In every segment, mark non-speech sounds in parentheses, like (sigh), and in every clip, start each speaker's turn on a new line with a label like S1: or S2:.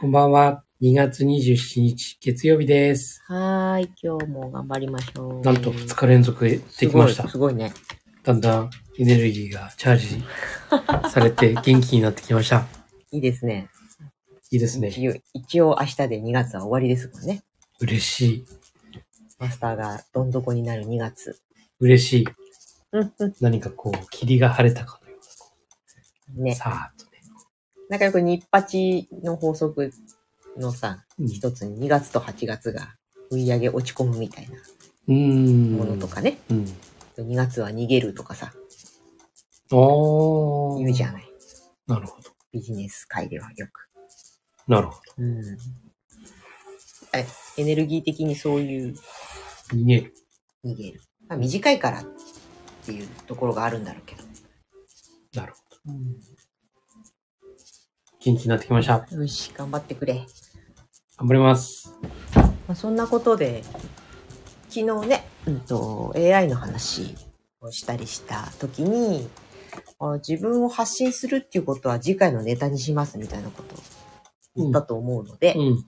S1: こんばんは。
S2: こんばんは。2月27日、月曜日です。
S1: はーい。今日も頑張りましょう。
S2: なんと2日連続でできました。
S1: すごいね。
S2: だんだんエネルギーがチャージ (laughs) されて元気になってきました。
S1: いいですね。
S2: いいですね。
S1: 一応、一応明日で2月は終わりですもんね。
S2: 嬉しい。
S1: マスターがどん底になる2月。
S2: 嬉しい。何かこう、霧が晴れたかのような。
S1: ん。ね。
S2: さーっとね。
S1: なんかよく日八の法則のさ、
S2: うん
S1: 一つに2月と8月が売り上げ落ち込むみたいな
S2: うーん。
S1: ものとかね。
S2: うん。
S1: 2月は逃げるとかさ、
S2: おー。
S1: 言うじゃない。
S2: なるほど。
S1: ビジネス界ではよく。
S2: なるほ
S1: うん。えエネルギー的にそういう
S2: ど。逃げる。
S1: 逃げる。まあ、短いからっていうところがあるんだろうけど。
S2: なるほど。元気になってきました。
S1: よし、頑張ってくれ。
S2: 頑張ります。
S1: まあ、そんなことで、昨日ね、うんと、AI の話をしたりした時に、あ自分を発信するっていうことは次回のネタにしますみたいなことを言ったと思うので、
S2: うん。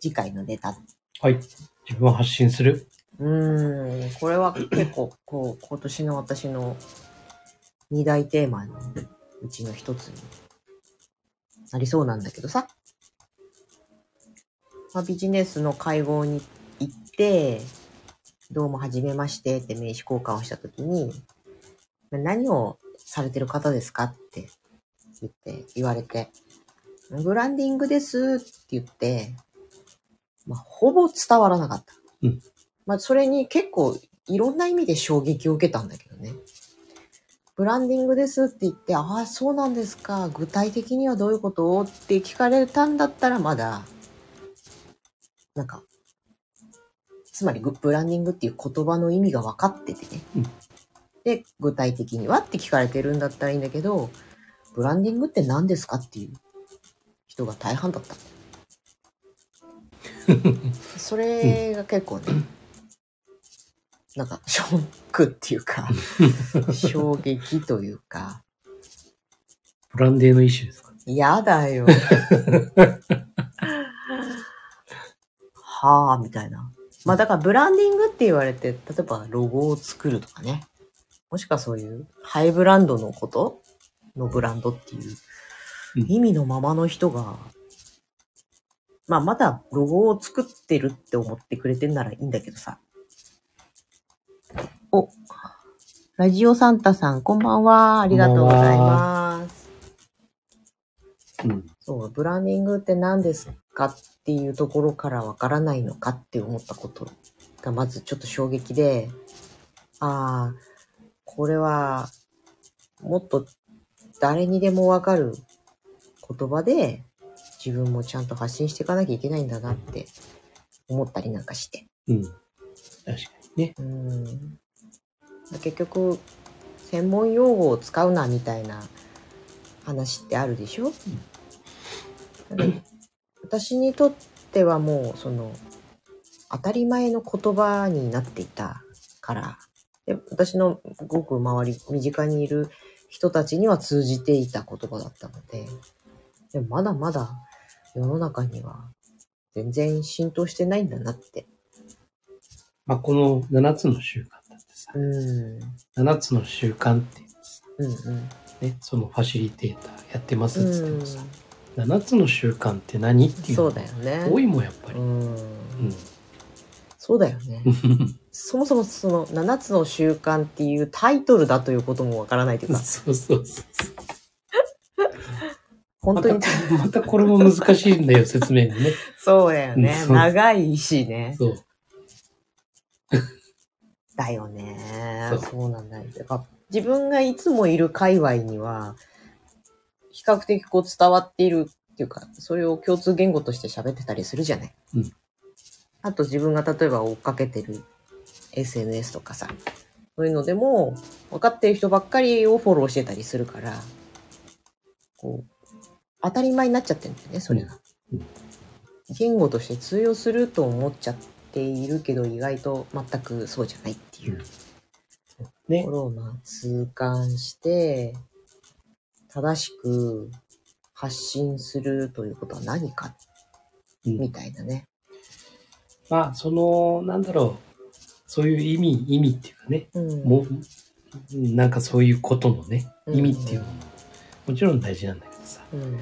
S1: 次回のネタ。
S2: はい。自分を発信する。
S1: うーん、これは結構、こう、今年の私の二大テーマのうちの一つになりそうなんだけどさ。まあ、ビジネスの会合に行って、どうも、はじめましてって名刺交換をしたときに、何をされてる方ですかって言って、言われて、ブランディングですって言って、まあ、ほぼ伝わらなかった。
S2: うん
S1: まあ、それに結構いろんな意味で衝撃を受けたんだけどね。ブランディングですって言って、ああ、そうなんですか。具体的にはどういうこと？って聞かれたんだったらまだ、なんか、つまりグブランディングっていう言葉の意味が分かっててね。
S2: うん
S1: で、具体的にはって聞かれてるんだったらいいんだけど、ブランディングって何ですかっていう人が大半だった。(laughs) それが結構ね、なんかショックっていうか、(laughs) 衝撃というか、
S2: ブランデーの一種ですか？
S1: 嫌だよ。はあ、みたいな。まあだからブランディングって言われて、例えばロゴを作るとかね。もしくはそういうハイブランドのこと？のブランドっていう
S2: うん
S1: 意味のままの人が、まあまだロゴを作ってるって思ってくれてんならいいんだけどさ。お、ラジオサンタさん、こんばんは。ありがとうございます。
S2: うん。
S1: そう、ブランディングって何ですかっていうところからわからないのかって思ったことがまずちょっと衝撃で、ああ、これはもっと誰にでもわかる言葉で自分もちゃんと発信していかなきゃいけないんだなって思ったりなんかして。
S2: うん。確かにね。
S1: うん結局、専門用語を使うなみたいな話ってあるでしょ、うん。私にとってはもうその当たり前の言葉になっていたから。で私のごく周り身近にいる人たちには通じていた言葉だったので。でまだまだ世の中には全然浸透してないんだなって。
S2: まあ、この7つの習慣。さ
S1: う、ん
S2: 7つの習慣っていう
S1: んうん
S2: ね、そのファシリテーターやってますっつってもさ、7つの習慣って何っていう
S1: そ
S2: の
S1: うだよね。
S2: 多いもんやっぱり。
S1: うん
S2: うん。
S1: そうだよね。(laughs) そもそもその7つの習慣っていうタイトルだということもわからないというか、(laughs)
S2: そうそうそう。
S1: 本当に、
S2: また、またこれも難しいんだよ、説明がね。(laughs)
S1: そうだよね長いしね。
S2: そう。
S1: だよね
S2: そう。
S1: そうなんだよ。だから自分がいつもいる界隈には、比較的こう伝わっているっていうか、それを共通言語として喋ってたりするじゃない。
S2: うん
S1: あと自分が例えば追っかけてる SNS とかさ、そういうのでも、分かってる人ばっかりをフォローしてたりするから、こう、当たり前になっちゃってるんだよね、それが。
S2: うん
S1: 言語として通用すると思っちゃっているけど、意外と全くそうじゃないっていう。と
S2: ね。
S1: こ。ろをまあ痛感して、正しく発信するということは何か
S2: うん。
S1: みたいなね。
S2: まあ、その、なんだろう、そういう意味、意味っていうかね、
S1: うん。
S2: もう、なんかそういうことのね、
S1: うん。
S2: 意味っていうのも、もちろん大事なんだけどさ、やっ
S1: うん、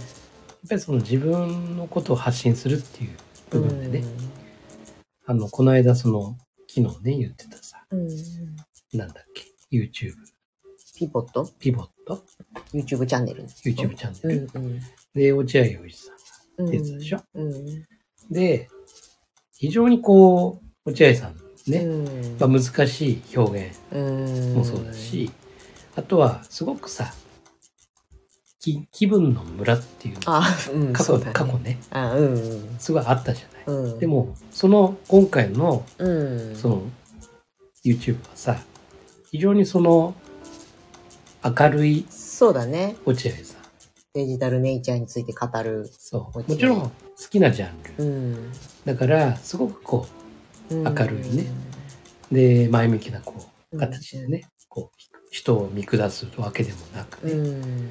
S2: ぱりその自分のことを発信するっていう部分でね、あの、この間その、昨日ね、言ってたさ、
S1: うん。うん。
S2: なんだっけ、YouTube、
S1: ピボット？
S2: ピボット、
S1: ?YouTube チャンネル。
S2: YouTube チャンネル、
S1: うん
S2: で、落合陽一さん
S1: うん。
S2: 出てたでしょ？
S1: うん。
S2: で、非常にこう、落合さんね、
S1: うん。
S2: まあ、難しい表現
S1: うん。
S2: もそうだし、あとはすごくさ、き気分のムラっていう
S1: あ、うん。
S2: 過去,、
S1: ね
S2: 過去ね、
S1: あ、うん。
S2: すごいあったじゃない。
S1: うん。
S2: で、も、その今回の
S1: うん。
S2: その YouTube はさ、非常にその明るい
S1: そうだね。
S2: 落合さん。
S1: デジタルネイチャーについて語る。
S2: そう。もちろん好きなジャンル。
S1: うん。
S2: だから、すごくこ
S1: 明
S2: 明るいね。う、で、前向きなこう、形でね、こう、人を見下すわけでもなく
S1: う
S2: ね、
S1: ん。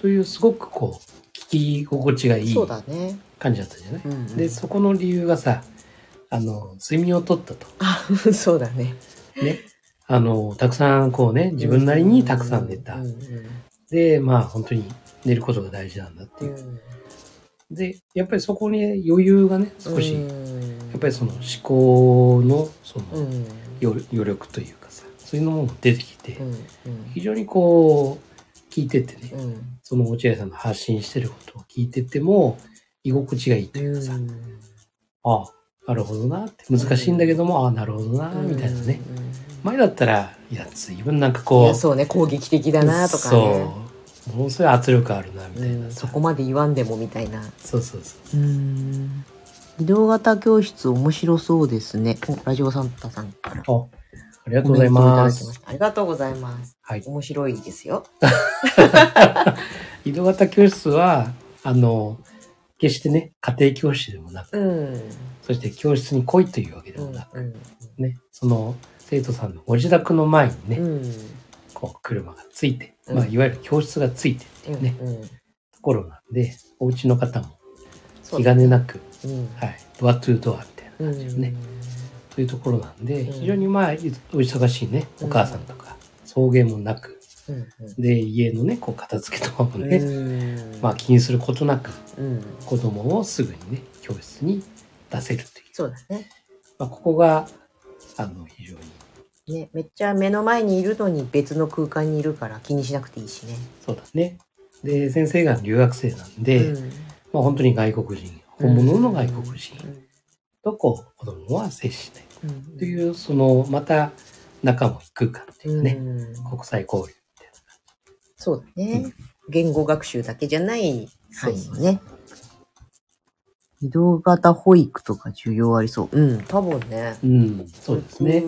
S2: というすごくこう、聞き心地がいい
S1: そうだね。
S2: 感じだったじゃない、
S1: うん。
S2: で、そこの理由がさ、あの、睡眠をとったと。
S1: あ、(laughs) そうだね。
S2: ね。あの、たくさんこうね、自分なりにたくさん寝た
S1: う。ん。
S2: で、まあ本当に寝ることが大事なんだって
S1: う
S2: いう。
S1: ん。
S2: で、やっぱりそこに余裕がね、少し、やっぱりその思考のその
S1: うん。
S2: 余余力というかさ、そういうのも出てきて
S1: う、ん。
S2: 非常にこう、聞いててね、
S1: うん。
S2: その落合さんの発信してることを聞いてても、居心地がいいというかさ、ああ、なるほどなって、難しいんだけども、ああ、なるほどな、みたいなね。前だったら、いや、随分なんか
S1: い
S2: こう、
S1: や、そうね、攻撃的だなとかね。
S2: そう。ものすごい圧力あるな、みたいな
S1: そこまで言わんでもみたいな。
S2: そうそうそう。
S1: うん。移動型教室面白そうですね。おラジオサンタさんから。
S2: あ、ありがとうございます。
S1: ありがとうございます。
S2: はい。
S1: 面白いですよ。(laughs)
S2: 移動型教室は、あの、決してね、家庭教師でもなく、
S1: うん。
S2: そして教室に来いというわけで
S1: うん
S2: もなく、
S1: うん
S2: ね、その生徒さんのご自宅の前にね、
S1: うん。
S2: こう車がついて、
S1: うん
S2: まあ、いわゆる教室がついてっていうね、
S1: うん。
S2: ところなんで、お家の方も
S1: そう
S2: 気兼ねなく、
S1: うん。
S2: はい、ドアトゥードアみたいな
S1: うん
S2: 感じでね、そういうところなんで、
S1: うん
S2: 非常にまあ、お忙しいね、
S1: うん
S2: お母さんとか、送迎もなく、
S1: うん。
S2: で、家のね、こう片付けとかも
S1: うん。
S2: ね、
S1: うん
S2: まあ気にすることなく、
S1: うん。
S2: 子供をすぐにね、教室に出せるという。
S1: そうだね。
S2: まあ、ここが、あの、非常に、
S1: ね、めっちゃ目の前にいるのに別の空間にいるから気にしなくていいしね。
S2: そうだね。で、先生が留学生なんで、
S1: うん
S2: まあ本当に外国人、本物の外国人
S1: うん
S2: とこう、子供は接しない。
S1: うん
S2: という、その、また、仲も空間っていうかね、
S1: うん
S2: 国際交流
S1: そうだね、
S2: うん
S1: 言語学習だけじゃない範囲ね。移動型保育とか需要ありそう。うん、多分ね。
S2: な。うん、そうですね。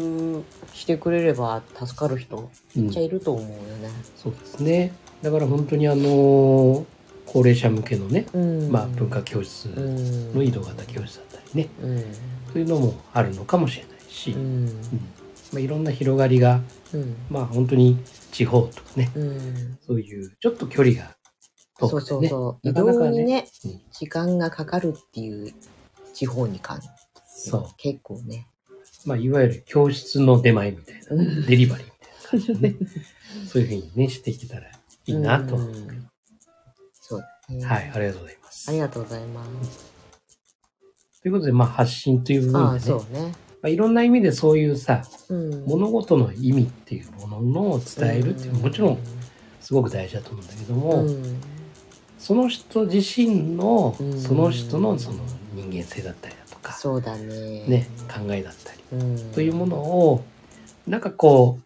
S1: してくれれば助かる人
S2: うん
S1: めっちゃいると思うよね。
S2: そうですね。だから本当にあの、高齢者向けのね、
S1: うん。
S2: まあ文化教室
S1: うん
S2: の移動型教室だったりね、
S1: うん。
S2: そういうのもあるのかもしれないし、
S1: う
S2: うん
S1: ん。
S2: まあ、いろんな広がりが、
S1: うん。
S2: まあ本当に地方とかね、
S1: うん。
S2: そういうちょっと距離が遠
S1: そう
S2: くてね、
S1: そうそう。移
S2: なかなかね
S1: 動にね
S2: うん、
S1: 時間がかかるっていう地方に関
S2: そう
S1: 結構ね。
S2: まあいわゆる教室の出前みたいな、
S1: うん
S2: デリバリーみたいな感じでね、(laughs) そういうふうにね、していけたらいいなと。
S1: うんそう。
S2: はい、ありがとうございます。
S1: ありがとうございます。
S2: ということで、まあ発信という部
S1: ああ、
S2: 分でね、
S1: そうね。
S2: まあ、いろんな意味でそういうさ、
S1: うん。
S2: 物事の意味っていうものを伝えるっていうのももちろんすごく大事だと思うんだけども、
S1: うん
S2: その人自身の
S1: うん
S2: その人のその人間性だったりだとか、
S1: そうだね。
S2: ね、考えだったり
S1: うん。
S2: というものをなんかこ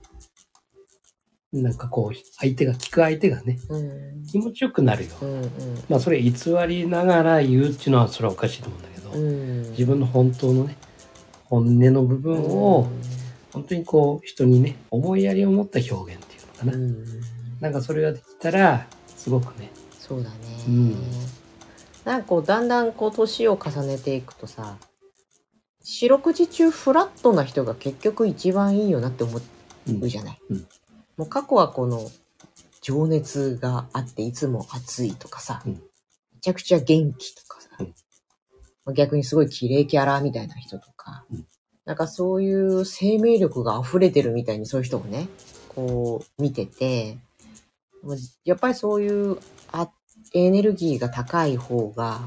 S2: うなんかこう相手が聞く相手がね
S1: うん。
S2: 気持ちよくなるような、
S1: うん。
S2: まあそれ偽りながら言うっていうのはそれはおかしいと思うんだけど、
S1: うん。
S2: 自分の本当のね本音の部分を本当にこう人にね思いやりを持った表現っていうのかな、
S1: うん。
S2: なんかそれができたらすごくね。
S1: そうだね。
S2: うん。
S1: なんかこう、だんだんこう、年を重ねていくとさ、四六時中フラットな人が結局一番いいよなって思
S2: う
S1: じゃない？
S2: うん。
S1: もう過去はこの、情熱があっていつも熱いとかさ、
S2: うん。
S1: ちゃくちゃ元気とかさ、
S2: うん。
S1: まあ逆にすごい綺麗キャラみたいな人とか、
S2: うん。
S1: なんかそういう生命力が溢れてるみたいにそういう人をね、こう見てて、やっぱりそういうあエネルギーが高い方が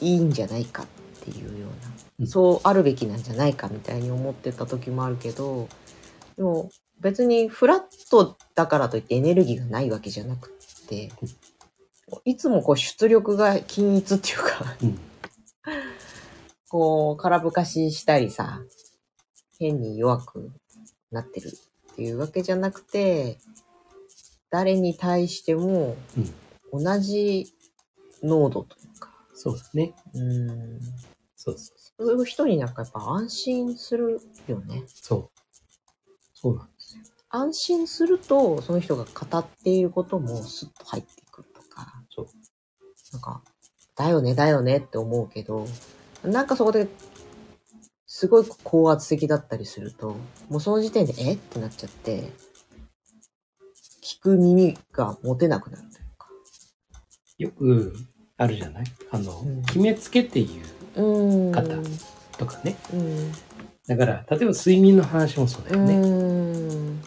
S1: いいんじゃないかっていうような、
S2: うん。
S1: そうあるべきなんじゃないかみたいに思ってた時もあるけど、でも別にフラットだからといってエネルギーがないわけじゃなくって、いつもこう出力が均一っていうか、
S2: うん。
S1: こう空ぶかししたりさ、変に弱くなってるっていうわけじゃなくて、誰に対しても
S2: うん。
S1: 同じ濃度というか、
S2: そうだね。
S1: うん、
S2: そうそう
S1: そういう人になんかやっぱ安心するよね。
S2: そう。そうなんですよ。
S1: 安心すると、その人が語っていることもスッと入ってくるとか、
S2: そう。
S1: なんか、だよね、だよねって思うけど、なんかそこで、すごい高圧的だったりすると、もうその時点で、え？ってなっちゃって、聞く耳が持てなくなるというか。
S2: よくあるじゃない？あの、
S1: うん
S2: 決めつけて言う。方とかね。
S1: うん。
S2: だから、例えば睡眠の話もそうだ
S1: う
S2: よね。
S1: ーん。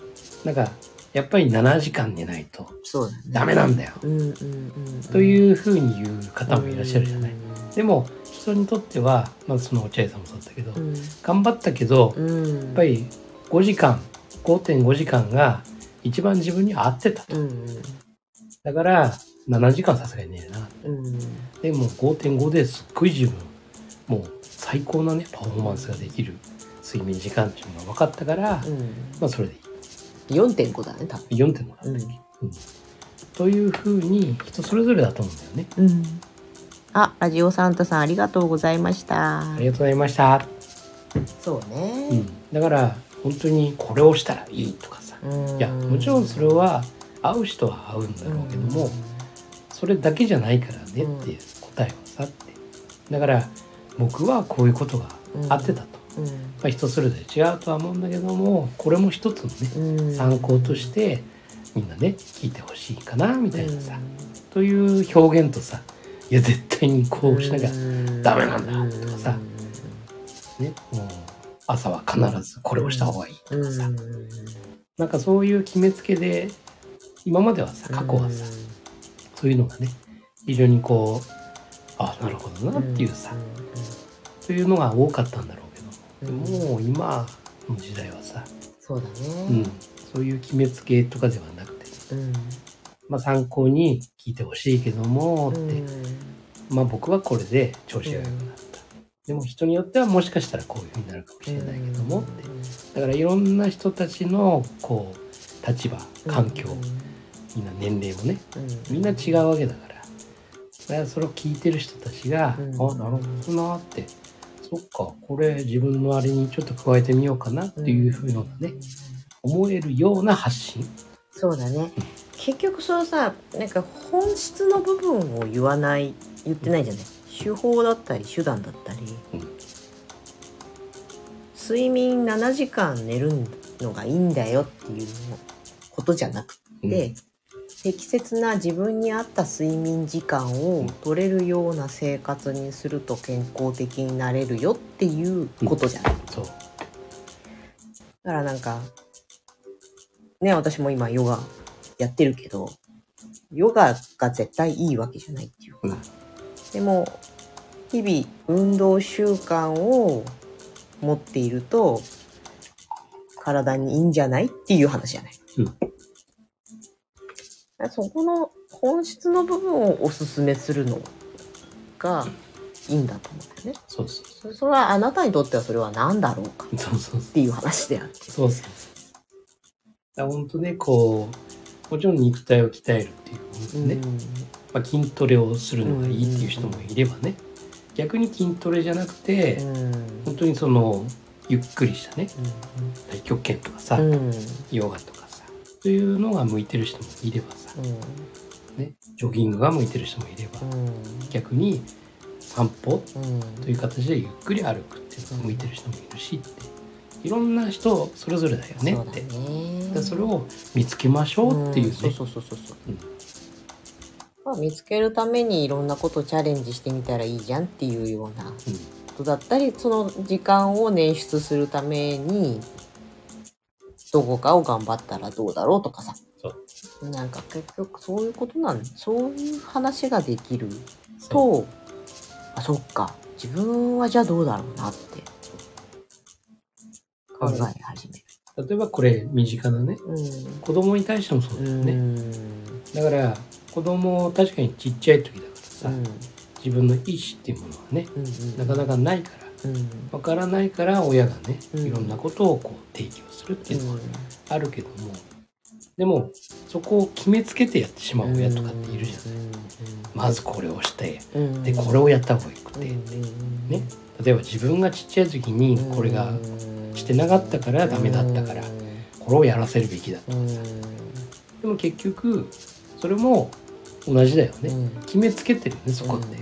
S2: なんか、やっぱり7時間寝ないと
S1: そうだね。
S2: ダメなんだよ。
S1: うんうんうん。
S2: というふうに言う方もいらっしゃるじゃない。
S1: い？
S2: でも、人にとっては、まあその落合さんもそうだったけど、
S1: うん。
S2: 頑張ったけど、
S1: うん。
S2: やっぱり5時間、5.5時間が一番自分に合ってたと。
S1: うん
S2: だから、7時間さすがに寝るな。
S1: うん。うん。
S2: でもう5.5ですっごい自分、もう最高なね、パフォーマンスができる睡眠時間っていうのが分かったから、
S1: うん。
S2: まあそれでいい。
S1: 4.5だね、多分。
S2: 4.5なんだっけ、うんというふうに人それぞれだと思うんだよね。
S1: うん。あ、ラジオサンタさんありがとうございました。
S2: あ。りがとうございました。
S1: そうね。
S2: うん、だから本当にこれをしたらいいとかさ、
S1: うん。
S2: いやもちろんそれは合う人は合うんだろうけども、それだけじゃないからねっていう答えはさって。だから僕はこういうことが
S1: うん
S2: 合ってたと、
S1: うん。
S2: まあ、人それぞれ違うとは思うんだけどもこれも一つのね
S1: うん。
S2: 参考としてみんなね聞いてほしいかなみたいなさ、
S1: う
S2: という表現とさいや絶対にこうしなきゃ
S1: ん。
S2: ダメなんだとかさ。ね朝は必ずこれをした方がいいとかさ、
S1: うん。
S2: なんかそういう決めつけで今まではさ過去はさ、そういうのがね非常にこうあなるほどなっていうさ、そういうのが多かったんだろうけど。も、
S1: う
S2: 今の時代はさ、
S1: そうだ
S2: うん。
S1: ね。
S2: そういう決めつけとかではなくて、
S1: うん
S2: まあ、参考に聞いてほしいけどもって、まあ僕はこれで調子が良くなった、でも人によってはもしかしたらこういうふうになるかもしれないけどもって、だからいろんな人たちのこう立場環境、みんな年齢もねみんな違うわけだから。だからそれを聞いてる人たちが、
S1: うん。
S2: あなるほどなって。そっかこれ自分のあれにちょっと加えてみようかなっていうふうなね、思えるような発信。
S1: そうだね。結局そのさ、なんか本質の部分を言わない、言ってないじゃない。手法だったり手段だったり、
S2: うん。
S1: 睡眠7時間寝るのがいいんだよっていうことじゃなくて、適切な自分に合った睡眠時間を取れるような生活にすると健康的になれるよっていうことじゃない。
S2: そう。
S1: だからなんか、ね、私も今ヨガやってるけど、ヨガが絶対いいわけじゃないっていうか、
S2: うん。
S1: でも、日々運動習慣を持っていると、体にいいんじゃないっていう話じゃない。
S2: うん。
S1: そこの本質の部分をおすすめするのがいいんだと思うんだよね。
S2: そうそう
S1: そそれはあなたにとってはそれは何だろうか。っ
S2: そうそうそう。
S1: ていう話であって。
S2: そうそう。だから本当ねこうもちろん肉体を鍛えるっていう部分でね、まあ、筋トレをするのがいいっていう人もいればね、逆に筋トレじゃなくて、
S1: うん。
S2: 本当にそのゆっくりしたね。太極拳とかさ、
S1: うん。うん
S2: ヨガとかさそういうのが向いてる人もいればさ、ね、ジョギングが向いてる人もいれば、逆に散歩という形でゆっくり歩くっていうのが向いてる人もいるしっていろんな人それぞれだよねって。
S1: ね
S2: だからそれを見つけましょうっていうね、
S1: んそうそうそうそうそう。
S2: うん。
S1: まあ、見つけるためにいろんなことをチャレンジしてみたらいいじゃんっていうようなことだったり、その時間を捻出するために、どこかを頑張ったらどうだろうとかさ。
S2: そう。
S1: なんか結局そういうことなんそういう話ができると、あ、そっか。自分はじゃあどうだろうなって考え始める。
S2: 例えばこれ身近なね、
S1: うん。
S2: 子供に対してもそうだよね。
S1: うん。
S2: だから子供確かにちっちゃい時だからさ、
S1: うん。
S2: 自分の意思っていうものはね、
S1: うん
S2: なかなかないから、
S1: うん。
S2: わからないから親がね、
S1: うん。
S2: いろんなことをこう提供するっていうのはあるけども、でもそこを決めつけてやってしまう親とかっているじゃない。まずこれをして、
S1: うん。
S2: でこれをやった方がよくて、
S1: うん
S2: ね。例えば自分がちっちゃい時にこれがしてなかったからダメだったからこれをやらせるべきだと。
S1: うん。
S2: かさでも結局それも同じだよね、
S1: うん。
S2: 決めつけてるよねそこって、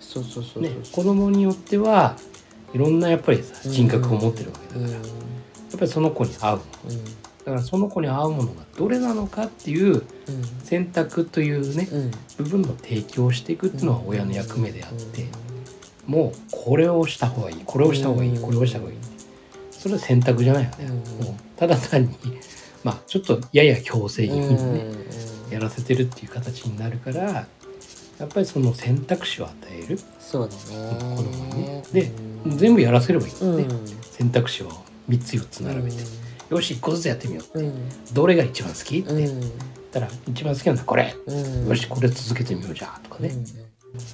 S1: そうそうそう
S2: ね子供によってはいろんなやっぱりさ人格を持ってるわけだから、やっぱりその子に合うもの。だからその子に合うものがどれなのかっていう選択というね部分の提供をしていくっていうのは親の役目であって、もうこれをした方がいいこれをした方がいい、
S1: うん。
S2: これをした方がいいそれは選択じゃないよね、
S1: うん。
S2: もうただ単にまあちょっとやや強制気味にね、やらせてるっていう形になるからやっぱりその選択肢を与える。
S1: そうだね。
S2: 子供にね。で全部やらせればいいん。だ選択肢を3つ4つ並べて、よし1個ずつやってみよう
S1: うん。
S2: どれが一番好きって。たら一番好きなのはこれ、
S1: うん。
S2: よしこれ続けてみようじゃあとかね、
S1: うん。
S2: だ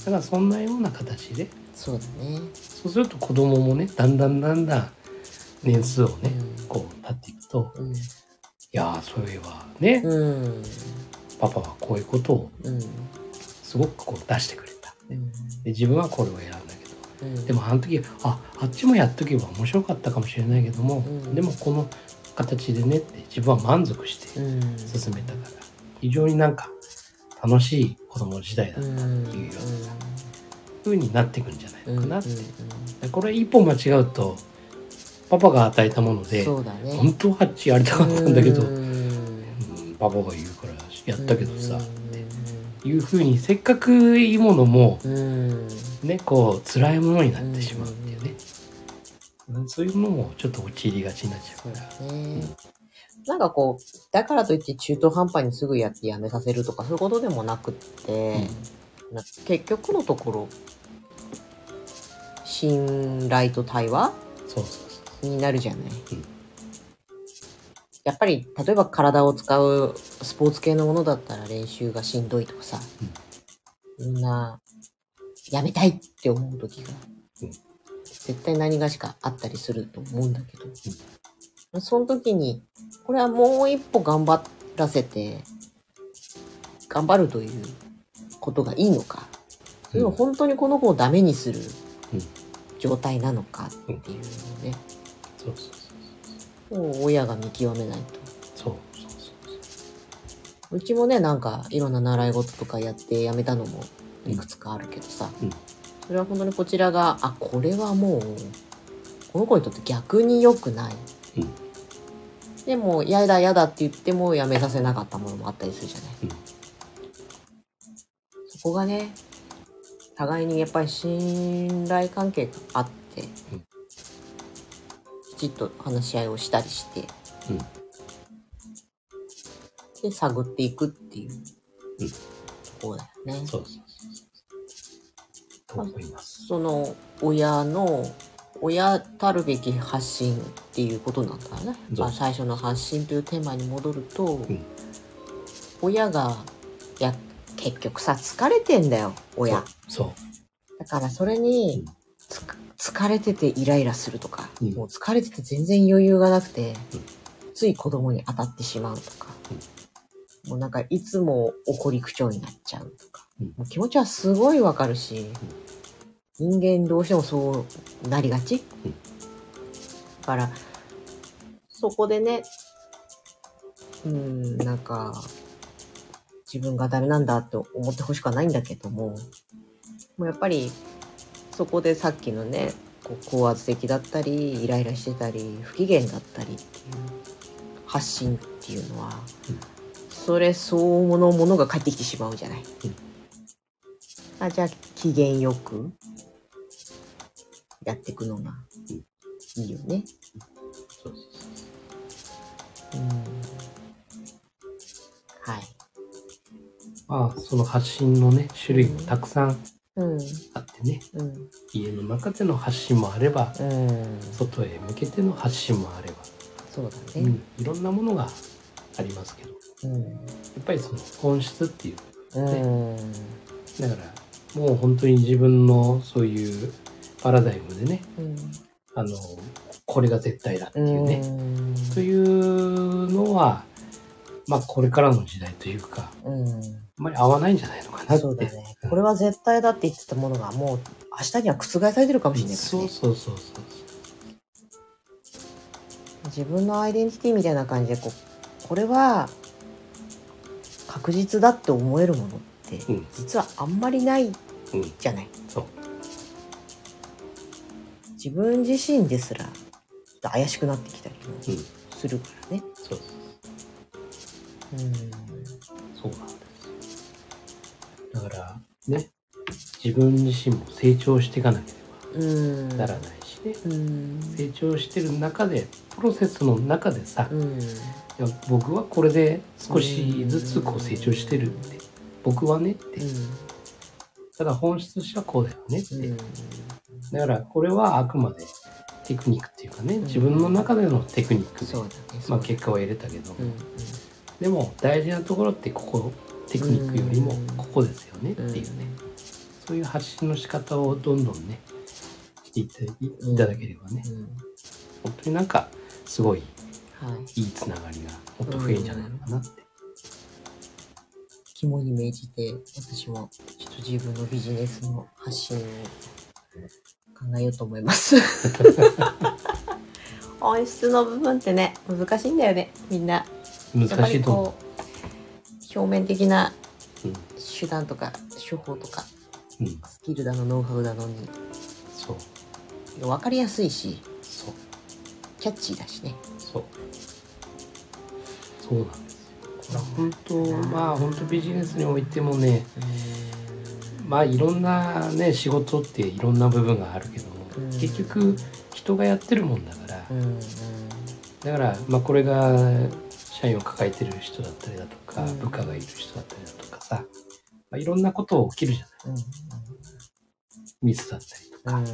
S2: からそんなような形で。
S1: そうだね。
S2: そうすると子供もねだんだんだんだん年数をね、
S1: うん。
S2: こう経っていくと
S1: うん。
S2: いやーそういえばね、
S1: うん。
S2: パパはこういうことを
S1: うん。
S2: すごくこう出してくれた。
S1: うん。
S2: で自分はこれを選んだけど。
S1: うん。
S2: でもあの時ああっちもやっとけば面白かったかもしれないけども、
S1: うん。
S2: でもこの形でねって自分は満足して
S1: うん。
S2: 進めたから非常になんか楽しい子供時代だったって
S1: うん
S2: いうようなさ風になっていくんじゃないのかなって、
S1: うんうん
S2: これ一歩間違うとパパが与えたもので
S1: そうだね。
S2: 本当はあっちやりたかったんだけど、
S1: うん。
S2: うんパパが言うからやったけどさ、
S1: うん。
S2: っていう風にせっかくいいものも
S1: うん。
S2: ねこう辛いものになってしまうっていうね、うんそういうのもちょっと陥りがちになっちゃ
S1: そうう
S2: か
S1: だ
S2: ら、
S1: ね。なんかこうだからといって中途半端にすぐやってやめさせるとかそういうことでもなくって、な結局のところ信頼と対話？
S2: そうそう。そ
S1: になるじゃない、
S2: うん
S1: やっぱり例えば体を使うスポーツ系のものだったら練習がしんどいとかさ、みんなやめたいって思う時が、
S2: うん
S1: 絶対何がしかあったりすると思うんだけど、その時にこれはもう一歩頑張らせて頑張るということがいいのか。それを本当にこの子をダメにする
S2: うん。
S1: 状態なのかっていうのをね、
S2: そうそうそう
S1: 親が見極めないと。
S2: そうそうそう
S1: う。ちもね、なんかいろんな習い事とかやってやめたのもいくつかあるけどさ、
S2: うん。
S1: それは本当にこちらが、あ、これはもう、この子にとって逆に良くない。
S2: うん。
S1: でも、嫌だ嫌だって言ってもやめさせなかったものもあったりするじゃない。
S2: うん。
S1: そこがね、互いにやっぱり信頼関係があって、
S2: うん
S1: きちっと話し合いをしたりして、
S2: うん。
S1: で探っていくっていう。
S2: うん。
S1: ところだよね。
S2: そうそうそうそうと思います。
S1: その親の親たるべき発信っていうことなんだよね。まあ、最初の発信というテーマに戻ると、
S2: ん。
S1: 親がいや結局さ疲れてんだよ親。
S2: そう。
S1: だからそれに
S2: うん
S1: 疲れててイライラするとか、
S2: うん。
S1: もう疲れてて全然余裕がなくて、
S2: うん。
S1: つい子供に当たってしまうとか、もうなんかいつも怒り口調になっちゃうとか、
S2: うん。
S1: もう気持ちはすごいわかるし、人間どうしてもそうなりがち、
S2: うん。
S1: だからそこでねうんなんか自分がダメなんだと思ってほしくはないんだけどももうやっぱりそこでさっきのねこう高圧的だったりイライラしてたり不機嫌だったりっていう発信っていうのは、
S2: うん
S1: それ相応のものが返ってきてしまうじゃない。
S2: うん
S1: あじゃあ機嫌よくやっていくのがいいよね。
S2: そう
S1: ん。はい。
S2: まあ、その発信のね、種類もたくさん。あってね、
S1: うん。
S2: 家の中での発信もあれば、
S1: うん。
S2: 外へ向けての発信もあれば、
S1: そうだね。
S2: うん、いろんなものがありますけど、や
S1: うん。
S2: っぱりその本質っていう、
S1: うん。
S2: だから、もう本当に自分のそういうパラダイムでね、
S1: うん。
S2: あの、これが絶対だっていうね、
S1: うん。
S2: というのは、まあこれからの時代というか、
S1: うん。
S2: あんまり合わないんじゃないのかなって。
S1: そうだね。これは絶対だって言ってたものがもう明日には覆されてるかもしれないからね。
S2: そうそうそうそう。
S1: 自分のアイデンティティみたいな感じでこうこれは確実だって思えるものって
S2: うん
S1: 実はあんまりない
S2: うん、
S1: じゃない。
S2: そう。
S1: 自分自身ですら怪しくなってきたりも
S2: うん、
S1: するからね。
S2: そう
S1: うん。
S2: そうなんです。だから、ね、自分自身も成長していかなけれ
S1: うん。
S2: ばならないしね、
S1: うん。
S2: 成長してる中で、プロセスの中でさ、
S1: うん。
S2: いや僕はこれで少しずつこう成長してるって、僕はねって、ただ本質としてはこうだよねって。
S1: うん。
S2: だからこれはあくまでテクニックっていうかね、
S1: ん
S2: 自分の中でのテクニックで。まあ結果は得れたけど、
S1: うん。
S2: でも大事なところってここテクニックよりも
S1: うん
S2: ここですよねって
S1: うん。
S2: いうね、そういう発信の仕方をどんどんねしていただければね、
S1: うん。
S2: 本当になんかすごい
S1: はい。
S2: いいつながりがもっと増えるんじゃないのかなって、
S1: 肝に銘じて私もちょっと自分のビジネスの発信を考えようと思います。(laughs) 本質の部分ってね難しいんだよねみんな。
S2: 難しいと思う。
S1: 表面的な
S2: うん。
S1: 手段とか手法とか
S2: うん。
S1: スキルだのノウハウだのに
S2: そう。
S1: 分かりやすいし
S2: そう。
S1: キャッチーだしね。
S2: そう。そうなんですよ。これは本当まあ本当ビジネスにおいてもねまあいろんなね仕事っていろんな部分があるけども、
S1: うん。
S2: 結局人がやってるもんだから、だからまあこれが社員を抱えてる人だったりだとか、
S1: うん。
S2: 部下がいる人だったりだとかさ、まあ、いろんなこと起きるじゃない？
S1: うん
S2: ミスだったりとか、
S1: うん。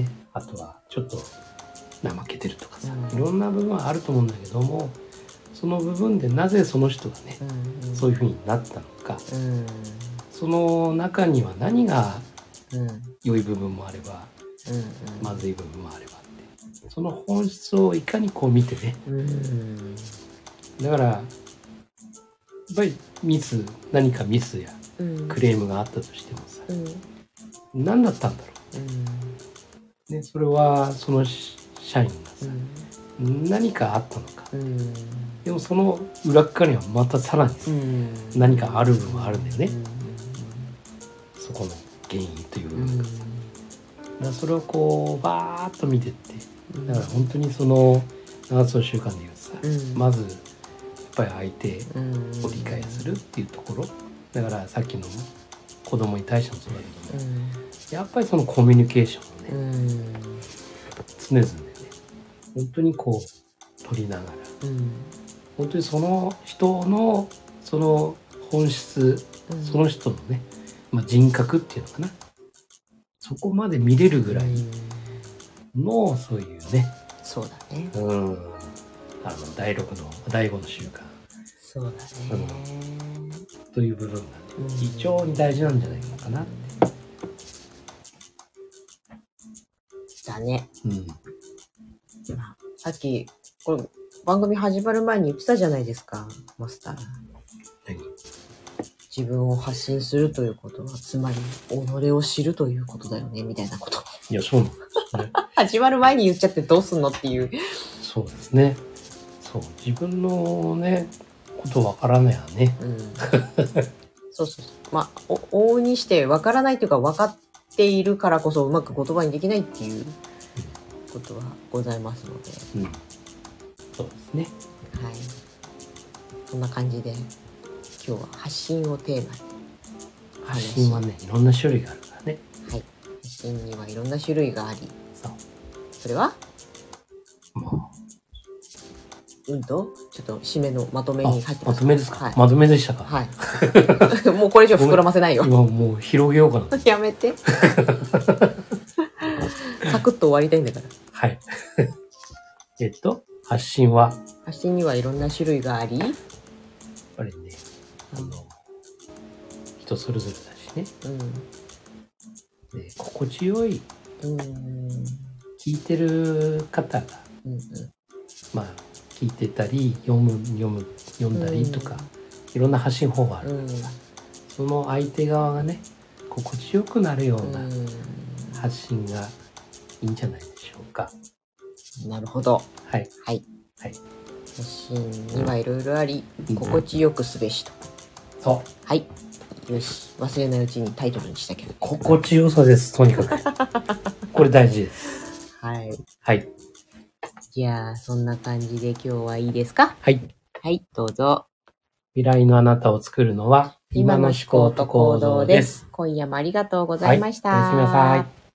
S2: ねあとはちょっと怠けてるとかさ、
S1: うん。
S2: いろんな部分はあると思うんだけどもその部分でなぜその人がね、そういうふうになったのか
S1: うん。
S2: その中には何が
S1: うん。
S2: 良い部分もあれば
S1: うん
S2: まずい部分もあればってその本質をいかにこう見てね
S1: うん
S2: だからやっぱりミス何かミスや
S1: うん。
S2: クレームがあったとしてもさ
S1: うん。
S2: 何だったんだろう？ねそれはそのし社員がさ何かあったのか。
S1: うん。
S2: でもその裏っ側にはまたさらにさ
S1: うん。
S2: 何かある部分はあるんだよね。
S1: うん。
S2: そこの原因という部
S1: うん
S2: 分がさ。だそれをこうバーッと見てって
S1: うん。
S2: だから本当にその7つの習慣でいうとさ
S1: うん。
S2: まずぱり相手
S1: うん。
S2: を理解するっていうところ。だからさっきの子供に対してもそうだけどもやっぱりそのコミュニケーションをね
S1: うん。
S2: 常々ね本当にこう取りながら
S1: うん。
S2: 本当にその人のその本質
S1: うん。
S2: その人のね、まあ、人格っていうのかな。そこまで見れるぐらい
S1: うん。
S2: のそういうね。
S1: そうだね。
S2: うんあの第6の第5の習慣。
S1: そうだね。
S2: という部分がね
S1: うん
S2: 非常に大事なんじゃないのかなって、
S1: だね
S2: うん、
S1: まあさっきこれ番組始まる前に言ってたじゃないですか。マスター。
S2: 何？
S1: 自分を発信するということはつまり己を知るということだよねみたいなこと。
S2: いやそうなんですね。(laughs)
S1: 始まる前に言っちゃってどうすんのっていう。
S2: そうですねそう自分のねことわからないやね。
S1: うん。そうそうまあお往々にして分からないというか分かっているからこそうまく言葉にできないっていうことはございますので。
S2: うん。そうですね。
S1: はい。そんな感じで今日は発信をテーマに。
S2: 発信はね、いろんな種類があるからね。
S1: はい。発信にはいろんな種類があり、
S2: そう。
S1: それは？うんと、ちょっと締めのまとめに入ってま。
S2: ますとめですか、
S1: はい。
S2: まとめでしたか、
S1: はい。(laughs) もうこれ以上膨らませないよ。
S2: 今もう広げようかな。
S1: やめて。(laughs) サクッと終わりたいんだから。
S2: はい。(laughs) えっと、発信は、
S1: 発信にはいろんな種類があり、
S2: ぱりね、あの、人それぞれだしね。
S1: うん。
S2: で心地よい、
S1: うん。
S2: 聞いてる方が、
S1: うんうん。
S2: まあ、聞いてたり、読む、読む、読んだりとか、いろんな発信法があるからさ、その相手側がね、心地よくなるような
S1: うん。
S2: 発信がいいんじゃないでしょうか。
S1: なるほど。
S2: はい。
S1: はい。
S2: はい。
S1: 発信にはいろいろあり、
S2: うん
S1: 心地よくすべしと。
S2: そう。
S1: はい。よし。忘れないうちにタイトルにしたけど。
S2: 心地よさです、とにかく。これ大事です。(laughs)
S1: はい。
S2: はい。
S1: じゃあ、そんな感じで今日はいいですか？
S2: はい。
S1: はい、どうぞ。
S2: 未来のあなたを作るのは、今の思考と行動です。。
S1: 今夜もありがとうございました。
S2: はいおやすみなさい。